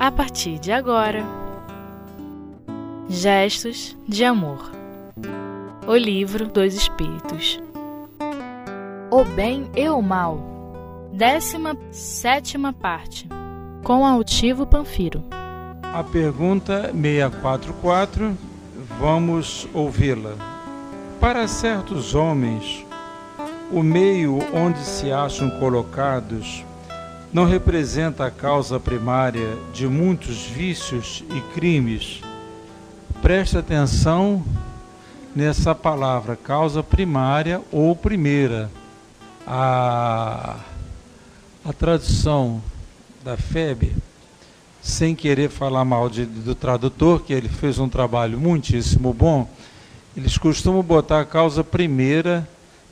a partir de agora. Gestos de Amor. O Livro dos Espíritos. O Bem e o Mal. Décima sétima parte. Com Altivo Panfiro. A pergunta 644 Vamos ouvi-la. Para certos homens, o meio onde se acham colocados não representa a causa primária de muitos vícios e crimes. Preste atenção nessa palavra, causa primária ou primeira. A, a tradução da FEB, sem querer falar mal de, do tradutor, que ele fez um trabalho muitíssimo bom, eles costumam botar a causa primeira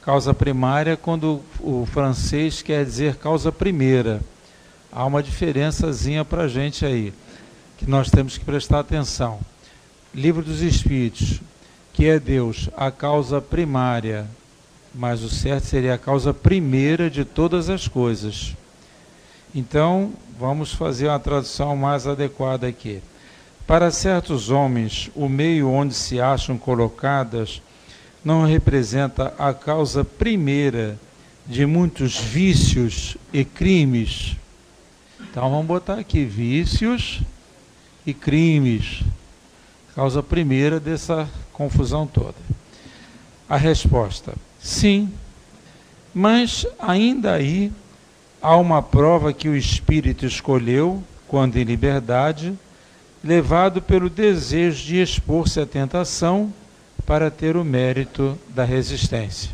causa primária quando o francês quer dizer causa primeira. Há uma diferençazinha para a gente aí, que nós temos que prestar atenção. Livro dos Espíritos, que é Deus, a causa primária, mas o certo seria a causa primeira de todas as coisas. Então, vamos fazer uma tradução mais adequada aqui. Para certos homens, o meio onde se acham colocadas não representa a causa primeira de muitos vícios e crimes. Então vamos botar aqui vícios e crimes. Causa primeira dessa confusão toda. A resposta: sim. Mas ainda aí há uma prova que o espírito escolheu, quando em liberdade, levado pelo desejo de expor-se à tentação para ter o mérito da resistência?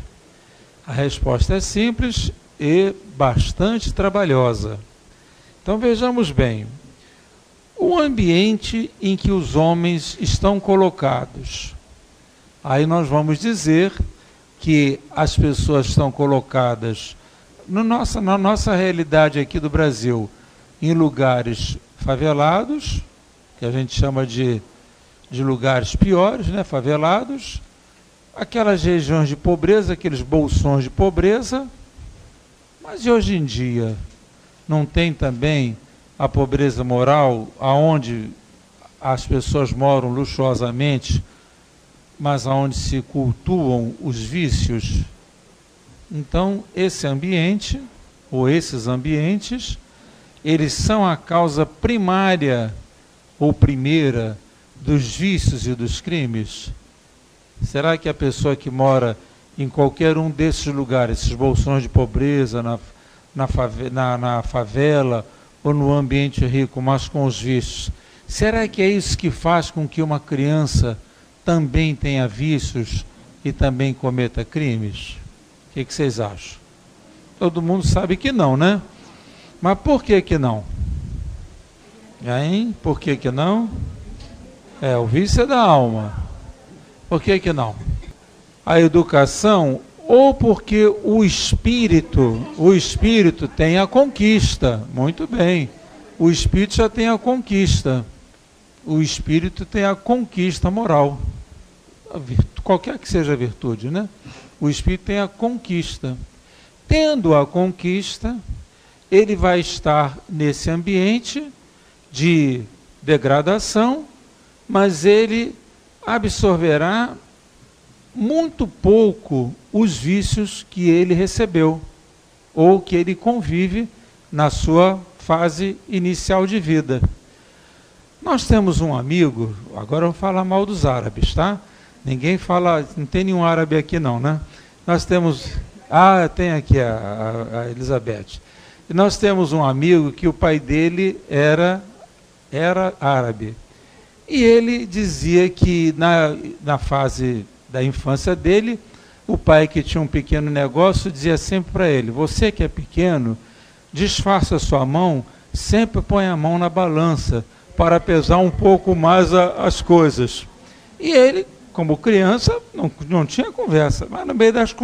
A resposta é simples e bastante trabalhosa. Então vejamos bem: o ambiente em que os homens estão colocados. Aí nós vamos dizer que as pessoas estão colocadas no nossa, na nossa realidade aqui do Brasil em lugares favelados, que a gente chama de de lugares piores, né, favelados, aquelas regiões de pobreza, aqueles bolsões de pobreza. Mas e hoje em dia não tem também a pobreza moral, aonde as pessoas moram luxuosamente, mas aonde se cultuam os vícios? Então, esse ambiente ou esses ambientes, eles são a causa primária ou primeira dos vícios e dos crimes? Será que a pessoa que mora em qualquer um desses lugares, esses bolsões de pobreza, na, na, fave, na, na favela ou no ambiente rico, mas com os vícios, será que é isso que faz com que uma criança também tenha vícios e também cometa crimes? O que, que vocês acham? Todo mundo sabe que não, né? Mas por que que não? Hein? Por que que não? É, o vício é da alma. Por que que não? A educação, ou porque o espírito, o espírito tem a conquista. Muito bem. O espírito já tem a conquista. O espírito tem a conquista moral. Qualquer que seja a virtude, né? O espírito tem a conquista. Tendo a conquista, ele vai estar nesse ambiente de degradação mas ele absorverá muito pouco os vícios que ele recebeu ou que ele convive na sua fase inicial de vida. Nós temos um amigo, agora eu vou falar mal dos árabes, tá? Ninguém fala, não tem nenhum árabe aqui não, né? Nós temos, ah, tem aqui a, a, a Elizabeth. Nós temos um amigo que o pai dele era era árabe. E ele dizia que na, na fase da infância dele, o pai que tinha um pequeno negócio dizia sempre para ele: Você que é pequeno, disfarça sua mão, sempre põe a mão na balança para pesar um pouco mais a, as coisas. E ele, como criança, não, não tinha conversa, mas no meio, das,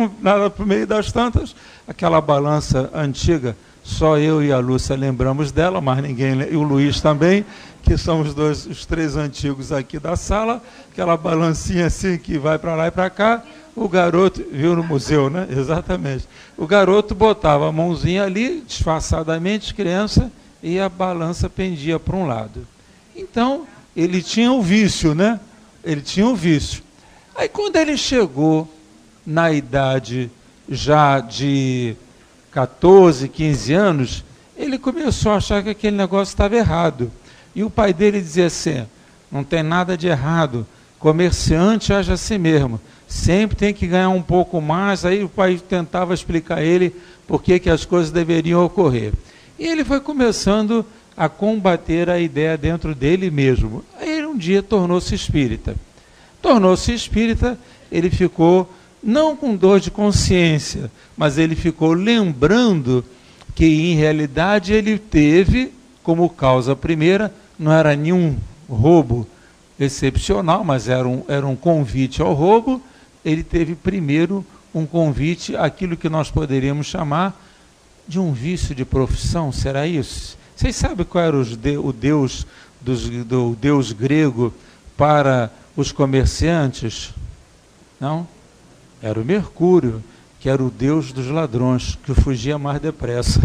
no meio das tantas, aquela balança antiga, só eu e a Lúcia lembramos dela, mas ninguém, e o Luiz também, que são os dois, os três antigos aqui da sala, aquela balancinha assim que vai para lá e para cá. O garoto, viu no museu, né? Exatamente. O garoto botava a mãozinha ali, disfarçadamente, criança, e a balança pendia para um lado. Então, ele tinha o vício, né? Ele tinha o vício. Aí, quando ele chegou na idade já de 14, 15 anos, ele começou a achar que aquele negócio estava errado. E o pai dele dizia assim: não tem nada de errado, comerciante age assim mesmo, sempre tem que ganhar um pouco mais. Aí o pai tentava explicar a ele por que, que as coisas deveriam ocorrer. E ele foi começando a combater a ideia dentro dele mesmo. Aí um dia tornou-se espírita. Tornou-se espírita, ele ficou não com dor de consciência, mas ele ficou lembrando que em realidade ele teve como causa primeira, não era nenhum roubo excepcional, mas era um, era um convite ao roubo, ele teve primeiro um convite àquilo que nós poderíamos chamar de um vício de profissão, será isso? Vocês sabem qual era de, o Deus dos, do Deus grego para os comerciantes? Não? Era o Mercúrio, que era o Deus dos ladrões, que fugia mais depressa.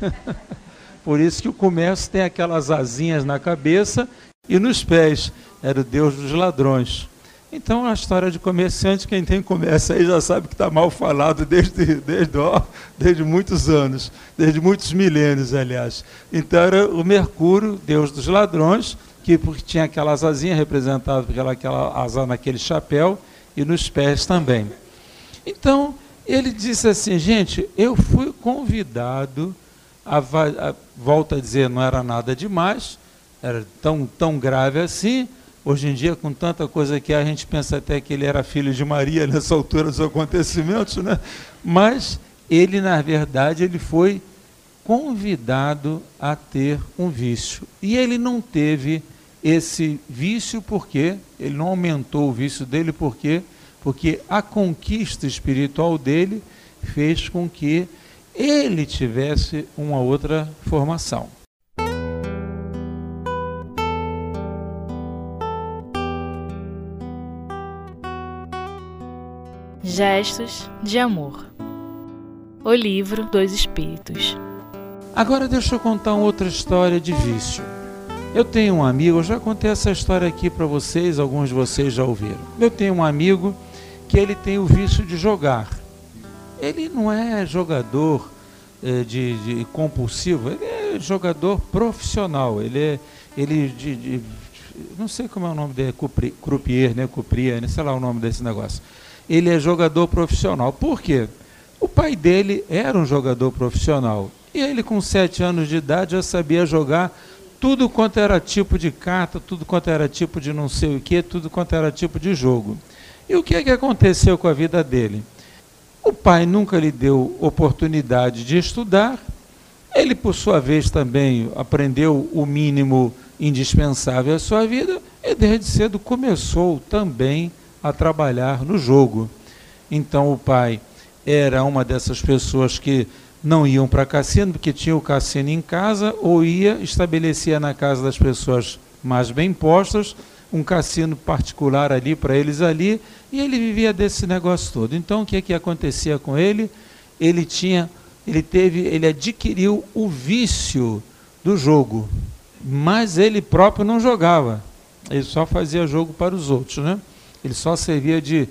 Por isso que o comércio tem aquelas asinhas na cabeça e nos pés. Era o Deus dos ladrões. Então, a história de comerciante, quem tem comércio aí já sabe que está mal falado desde, desde, ó, desde muitos anos, desde muitos milênios, aliás. Então, era o Mercúrio, deus dos ladrões, que tinha aquelas asinhas representadas pela aquela asa naquele chapéu e nos pés também. Então, ele disse assim, gente, eu fui convidado, a, a volta a dizer, não era nada demais, era tão, tão grave assim, Hoje em dia, com tanta coisa que a gente pensa até que ele era filho de Maria nessa altura dos acontecimentos, né? Mas ele, na verdade, ele foi convidado a ter um vício. E ele não teve esse vício porque ele não aumentou o vício dele porque porque a conquista espiritual dele fez com que ele tivesse uma outra formação. Gestos de Amor. O livro dos Espíritos. Agora deixa eu contar uma outra história de vício. Eu tenho um amigo, eu já contei essa história aqui para vocês, alguns de vocês já ouviram. Eu tenho um amigo que ele tem o vício de jogar. Ele não é jogador eh, de, de, compulsivo, ele é jogador profissional. Ele é ele de, de não sei como é o nome dele, croupier, né, croupier, né, sei lá o nome desse negócio ele é jogador profissional. Por quê? O pai dele era um jogador profissional. E ele, com sete anos de idade, já sabia jogar tudo quanto era tipo de carta, tudo quanto era tipo de não sei o que, tudo quanto era tipo de jogo. E o que é que aconteceu com a vida dele? O pai nunca lhe deu oportunidade de estudar, ele, por sua vez, também aprendeu o mínimo indispensável à sua vida e, desde cedo, começou também a trabalhar no jogo. Então o pai era uma dessas pessoas que não iam para cassino, porque tinha o cassino em casa, ou ia, estabelecia na casa das pessoas mais bem postas, um cassino particular ali para eles ali, e ele vivia desse negócio todo. Então o que é que acontecia com ele? Ele tinha, ele teve, ele adquiriu o vício do jogo, mas ele próprio não jogava. Ele só fazia jogo para os outros, né? Ele só servia de,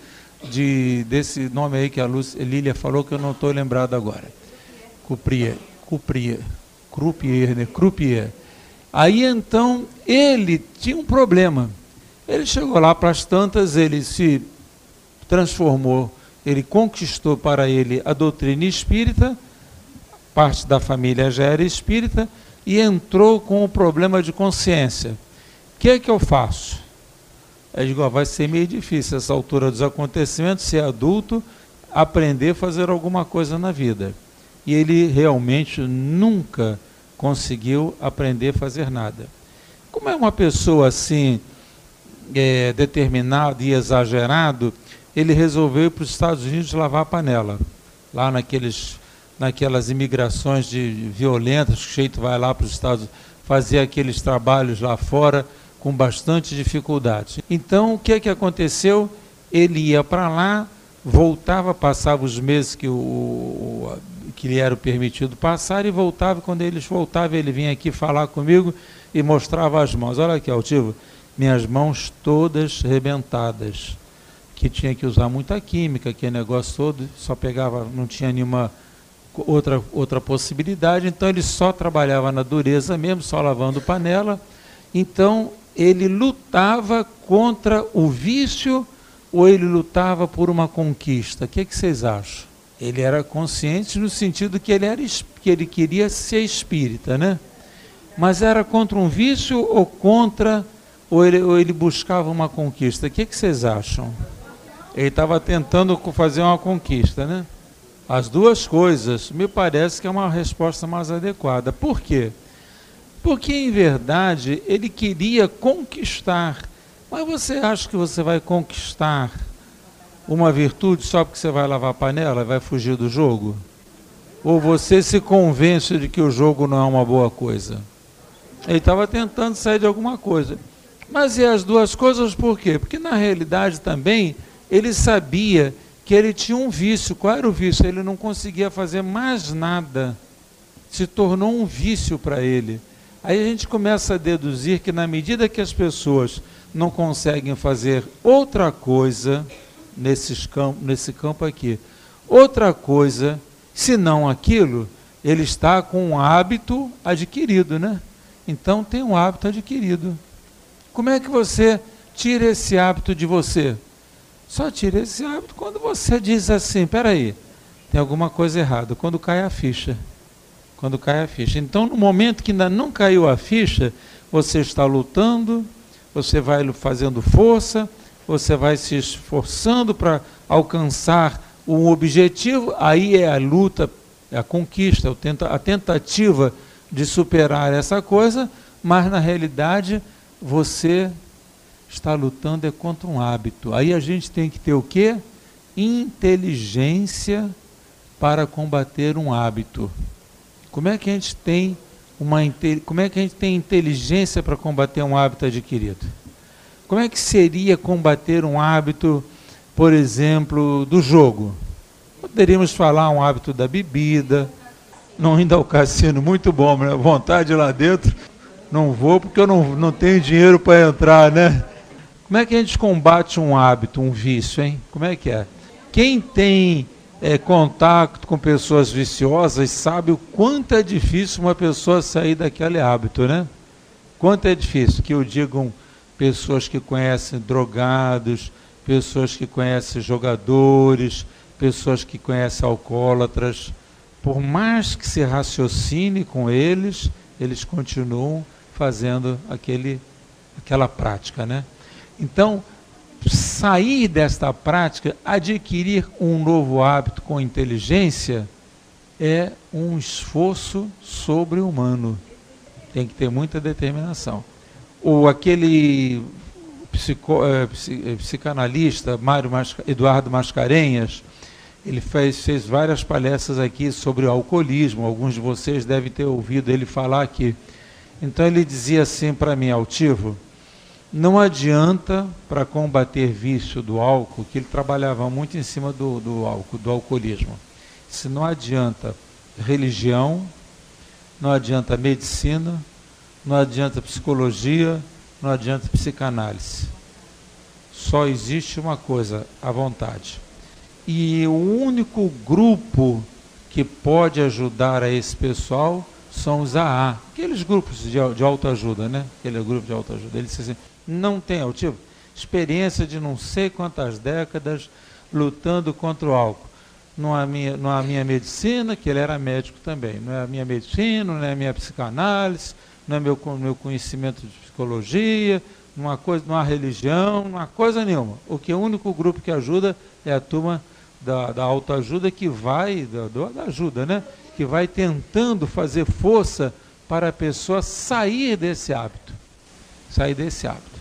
de desse nome aí que a Luz, Lília falou que eu não estou lembrado agora. Cupria, Cupria, Croupier, né? Croupier. Aí então ele tinha um problema. Ele chegou lá para as tantas, ele se transformou, ele conquistou para ele a doutrina espírita, parte da família já era espírita, e entrou com o problema de consciência. O que é que eu faço? Eu digo, ó, vai ser meio difícil essa altura dos acontecimentos, ser adulto, aprender a fazer alguma coisa na vida. E ele realmente nunca conseguiu aprender a fazer nada. Como é uma pessoa assim, é, determinado e exagerado, ele resolveu ir para os Estados Unidos lavar a panela. Lá naqueles, naquelas imigrações de, violentas, o jeito vai lá para os Estados fazer aqueles trabalhos lá fora com bastante dificuldade. Então, o que é que aconteceu? Ele ia para lá, voltava, passava os meses que o, que lhe era permitido passar e voltava. Quando eles voltavam, ele vinha aqui falar comigo e mostrava as mãos. Olha aqui, Altivo, minhas mãos todas rebentadas, que tinha que usar muita química, que negócio todo, só pegava, não tinha nenhuma outra, outra possibilidade, então ele só trabalhava na dureza mesmo, só lavando panela. Então ele lutava contra o vício ou ele lutava por uma conquista? O que, é que vocês acham? Ele era consciente no sentido que ele, era, que ele queria ser espírita, né? Mas era contra um vício ou contra, ou ele, ou ele buscava uma conquista? O que, que vocês acham? Ele estava tentando fazer uma conquista, né? As duas coisas, me parece que é uma resposta mais adequada. Por quê? Porque, em verdade, ele queria conquistar. Mas você acha que você vai conquistar uma virtude só porque você vai lavar a panela e vai fugir do jogo? Ou você se convence de que o jogo não é uma boa coisa? Ele estava tentando sair de alguma coisa. Mas e as duas coisas por quê? Porque na realidade também ele sabia que ele tinha um vício. Qual era o vício? Ele não conseguia fazer mais nada. Se tornou um vício para ele. Aí a gente começa a deduzir que na medida que as pessoas não conseguem fazer outra coisa nesses nesse campo aqui, outra coisa, senão aquilo, ele está com um hábito adquirido, né? Então tem um hábito adquirido. Como é que você tira esse hábito de você? Só tira esse hábito quando você diz assim, peraí, tem alguma coisa errada, quando cai a ficha. Quando cai a ficha. Então, no momento que ainda não caiu a ficha, você está lutando, você vai fazendo força, você vai se esforçando para alcançar um objetivo, aí é a luta, é a conquista, a tentativa de superar essa coisa, mas na realidade você está lutando é contra um hábito. Aí a gente tem que ter o quê? Inteligência para combater um hábito. Como é que a gente tem uma como é que a gente tem inteligência para combater um hábito adquirido? Como é que seria combater um hábito, por exemplo, do jogo? Poderíamos falar um hábito da bebida, não indo ao cassino, muito bom, né? vontade lá dentro, não vou porque eu não, não tenho dinheiro para entrar, né? Como é que a gente combate um hábito, um vício, hein? Como é que é? Quem tem é, contato com pessoas viciosas sabe o quanto é difícil uma pessoa sair daquele hábito, né? Quanto é difícil que eu digam pessoas que conhecem drogados, pessoas que conhecem jogadores, pessoas que conhecem alcoólatras. Por mais que se raciocine com eles, eles continuam fazendo aquele, aquela prática, né? Então, sair desta prática, adquirir um novo hábito com inteligência, é um esforço sobre-humano. Tem que ter muita determinação. Ou aquele psico, é, é psicanalista, Mário Masca, Eduardo Mascarenhas, ele fez, fez várias palestras aqui sobre o alcoolismo. Alguns de vocês devem ter ouvido ele falar aqui. Então ele dizia assim para mim, altivo, não adianta para combater vício do álcool, que ele trabalhava muito em cima do, do álcool, do alcoolismo. Se não adianta religião, não adianta medicina, não adianta psicologia, não adianta psicanálise. Só existe uma coisa, a vontade. E o único grupo que pode ajudar a esse pessoal são os AA, aqueles grupos de, de autoajuda, né? Aquele grupo de autoajuda. Ele disse assim, não tem, eu tive experiência de não sei quantas décadas lutando contra o álcool. Não é a minha, não é a minha medicina, que ele era médico também, não é a minha medicina, não é a minha psicanálise, não é meu, meu conhecimento de psicologia, não há, coisa, não há religião, não há coisa nenhuma. O que o único grupo que ajuda é a turma da, da autoajuda que vai, da, da ajuda, né? Que vai tentando fazer força para a pessoa sair desse hábito. Sair desse hábito.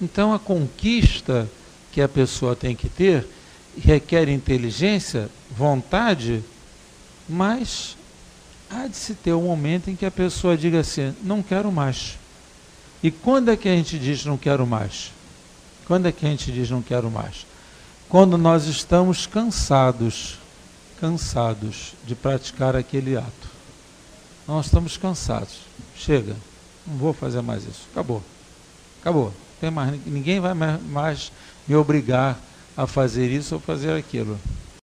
Então a conquista que a pessoa tem que ter requer inteligência, vontade, mas há de se ter um momento em que a pessoa diga assim: não quero mais. E quando é que a gente diz não quero mais? Quando é que a gente diz não quero mais? Quando nós estamos cansados. Cansados de praticar aquele ato. Nós estamos cansados. Chega, não vou fazer mais isso. Acabou. Acabou. Tem mais, ninguém vai mais me obrigar a fazer isso ou fazer aquilo.